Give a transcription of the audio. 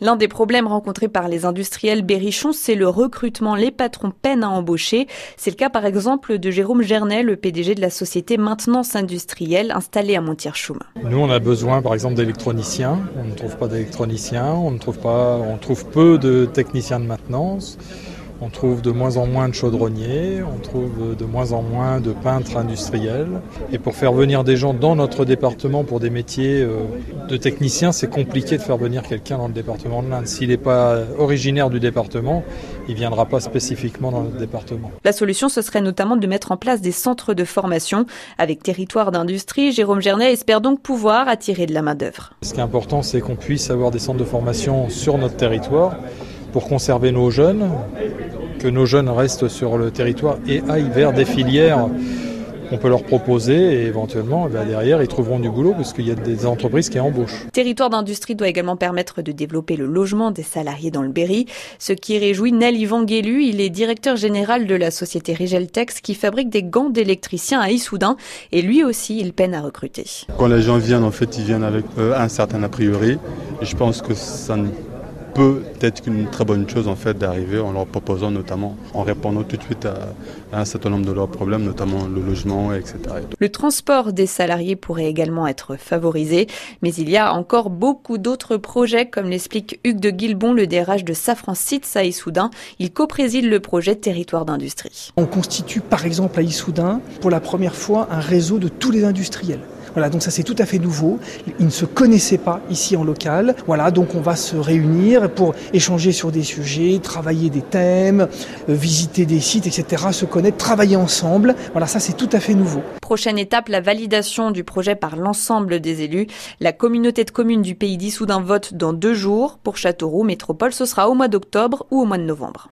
L'un des problèmes rencontrés par les industriels berrichons, c'est le recrutement. Les patrons peinent à embaucher. C'est le cas par exemple de Jérôme Gernet, le PDG de la société Maintenance Industrielle installée à Montier-Choum. Nous, on a besoin par exemple d'électroniciens. On ne trouve pas d'électroniciens, on ne trouve pas, on trouve peu de techniciens de maintenance. On trouve de moins en moins de chaudronniers, on trouve de moins en moins de peintres industriels. Et pour faire venir des gens dans notre département pour des métiers euh, de techniciens, c'est compliqué de faire venir quelqu'un dans le département de l'Inde. S'il n'est pas originaire du département, il ne viendra pas spécifiquement dans notre département. La solution, ce serait notamment de mettre en place des centres de formation. Avec territoire d'industrie, Jérôme Gernet espère donc pouvoir attirer de la main-d'œuvre. Ce qui est important, c'est qu'on puisse avoir des centres de formation sur notre territoire pour conserver nos jeunes, que nos jeunes restent sur le territoire et aillent vers des filières qu'on peut leur proposer et éventuellement eh derrière ils trouveront du boulot parce qu'il y a des entreprises qui embauchent. Territoire d'industrie doit également permettre de développer le logement des salariés dans le Berry, ce qui réjouit Nel Yvan Guélu, il est directeur général de la société Rigeltex qui fabrique des gants d'électriciens à Issoudun et lui aussi il peine à recruter. Quand les gens viennent en fait ils viennent avec euh, un certain a priori et je pense que ça ne peut être une très bonne chose en fait d'arriver en leur proposant notamment, en répondant tout de suite à, un certain nombre de leurs problèmes, notamment le logement, etc. Le transport des salariés pourrait également être favorisé, mais il y a encore beaucoup d'autres projets, comme l'explique Hugues de Guilbon, le DRH de Safran Sits à Issoudun. Il co-préside le projet Territoire d'industrie. On constitue par exemple à Issoudun pour la première fois un réseau de tous les industriels. Voilà, donc ça c'est tout à fait nouveau. Ils ne se connaissaient pas ici en local. Voilà, donc on va se réunir pour échanger sur des sujets, travailler des thèmes, euh, visiter des sites, etc., se connaître, travailler ensemble. Voilà, ça c'est tout à fait nouveau. Prochaine étape, la validation du projet par l'ensemble des élus. La communauté de communes du pays d'Issoudun vote dans deux jours. Pour Châteauroux Métropole, ce sera au mois d'octobre ou au mois de novembre.